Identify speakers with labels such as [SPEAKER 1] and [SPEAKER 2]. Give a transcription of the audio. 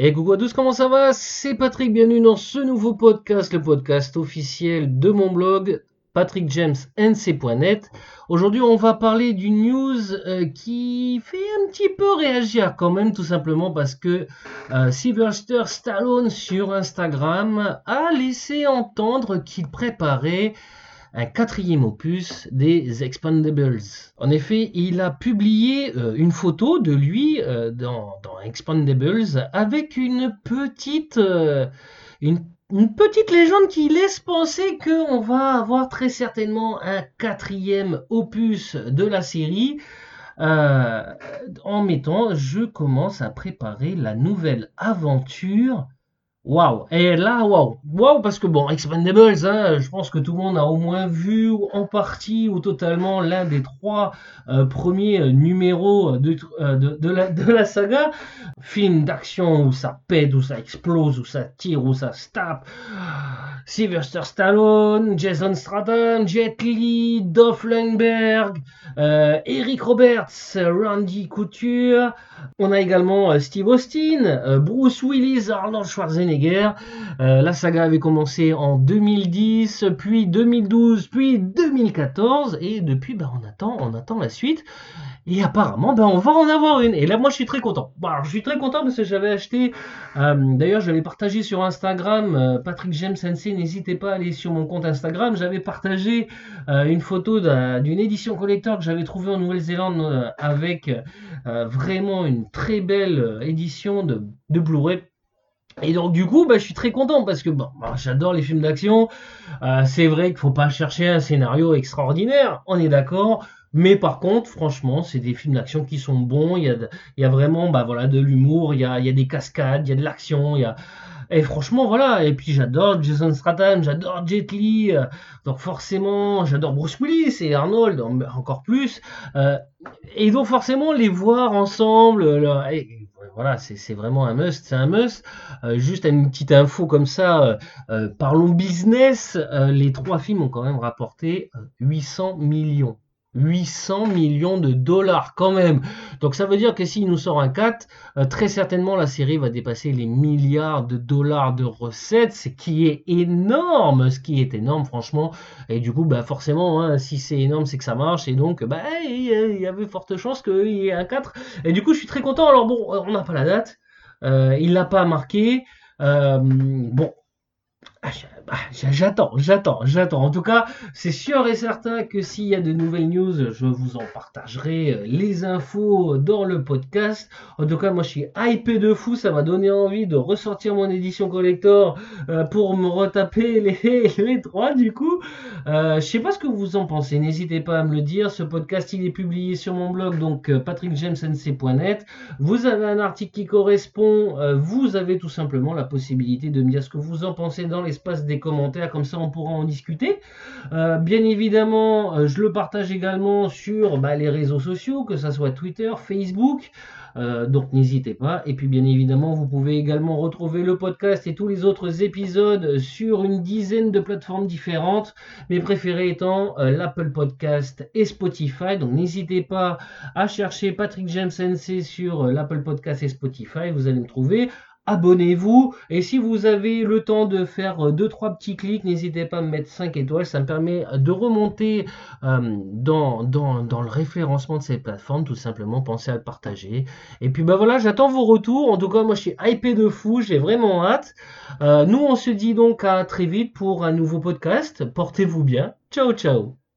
[SPEAKER 1] Et coucou à tous, comment ça va? C'est Patrick, bienvenue dans ce nouveau podcast, le podcast officiel de mon blog patrickjamesnc.net. Aujourd'hui, on va parler d'une news euh, qui fait un petit peu réagir quand même, tout simplement parce que euh, Stallone sur Instagram a laissé entendre qu'il préparait un quatrième opus des Expandables. En effet, il a publié euh, une photo de lui euh, dans, Expandables avec euh, une, petite légende qui laisse penser qu'on va avoir très certainement un quatrième opus de la série. en mettant, je commence à préparer la nouvelle aventure Waouh Et là, waouh Waouh parce que bon, Expendables, hein, je pense que tout le monde a au moins vu en partie ou totalement l'un des trois euh, premiers euh, numéros de, euh, de, la, de, la, saga. Film d'action où ça pète, où ça explose, où ça tire, où ça se tape. Sylvester Stallone, Jason Statham, Jet Li, Dolph Lundberg, Eric Roberts, Randy Couture. On a également Steve Austin, Bruce Willis, Arnold Schwarzenegger. Euh, la saga avait commencé en 2010, puis 2012, puis 2014, et depuis, attend, on attend la suite. Et apparemment, ben, on va en avoir une. Et là, moi, je suis très content. Bon, je suis très content parce que j'avais acheté. Euh, d'ailleurs, je l'avais partagé sur Instagram. Euh, Patrick James Sensei, n'hésitez pas à aller sur mon compte Instagram. J'avais partagé une photo d'une édition collector que j'avais trouvée en Nouvelle-Zélande avec vraiment une très belle édition de, de Blu-ray et donc du coup, bah, je suis très content parce que bon, bah, j'adore les films d'action. Euh, c'est vrai qu'il faut pas chercher un scénario extraordinaire, on est d'accord. Mais par contre, franchement, c'est des films d'action qui sont bons. Il y a, il y a vraiment, bah voilà, de l'humour. Il il y a des cascades, il y a de l'action. Il y a et franchement, voilà. Et puis j'adore Jason Statham, j'adore Jet Li. Euh, donc forcément, j'adore Bruce Willis et Arnold encore plus. Euh, et donc forcément, les voir ensemble. voilà, c'est vraiment un must, c'est un must. Euh, juste une petite info comme ça, parlons business, les trois films ont quand même rapporté 800 millions. 800 millions de dollars quand même. Donc ça veut dire que s'il nous sort un 4, euh, très certainement la série va dépasser les milliards de dollars de recettes, ce qui est énorme, ce qui est énorme franchement. Et du coup, bah forcément, hein, si c'est énorme, c'est que ça marche. Et donc, bah il y avait forte chance qu'il y ait un 4. Et du coup, je suis très content. Alors bon, on n'a pas la date. Euh, il l'a pas marqué. Euh, bon, ah, bah, j'attends, j'attends, j'attends. En tout cas, c'est sûr et certain que s'il y a de nouvelles news, je vous en partagerai euh, les infos dans le podcast. En tout cas, moi, je suis hypé de fou. Ça m'a donné envie de ressortir mon édition collector euh, pour me retaper les, les trois, du coup. Euh, je sais pas ce que vous en pensez. N'hésitez pas à me le dire. Ce podcast, il est publié sur mon blog, donc patrickjamesnc.net. Vous avez un article qui correspond. vous avez tout simplement la possibilité de me dire ce que vous en pensez dans l'espace des commentaires, comme ça on pourra en discuter. Euh, bien évidemment, euh, je le partage également sur bah, les réseaux sociaux, que ce soit Twitter, Facebook. Euh, donc n'hésitez pas. Et puis bien évidemment, vous pouvez également retrouver le podcast et tous les autres épisodes sur une dizaine de plateformes différentes. Mes préférés étant l'Apple Podcast et Spotify. Donc n'hésitez pas à chercher Patrick James NC sur l'Apple Podcast et Spotify. Vous allez me trouver abonnez-vous. Et si vous avez le temps de faire 2-3 petits clics, n'hésitez pas à me mettre 5 étoiles. Ça me permet de remonter euh, dans, dans, le référencement de ces plateformes. Tout simplement, pensez à le partager. Et puis bah voilà, j'attends vos retours. En tout cas, moi je suis hypé de fou. J'ai vraiment hâte. Euh, nous, on se dit donc à très vite pour un nouveau podcast. Portez-vous bien. Ciao, ciao.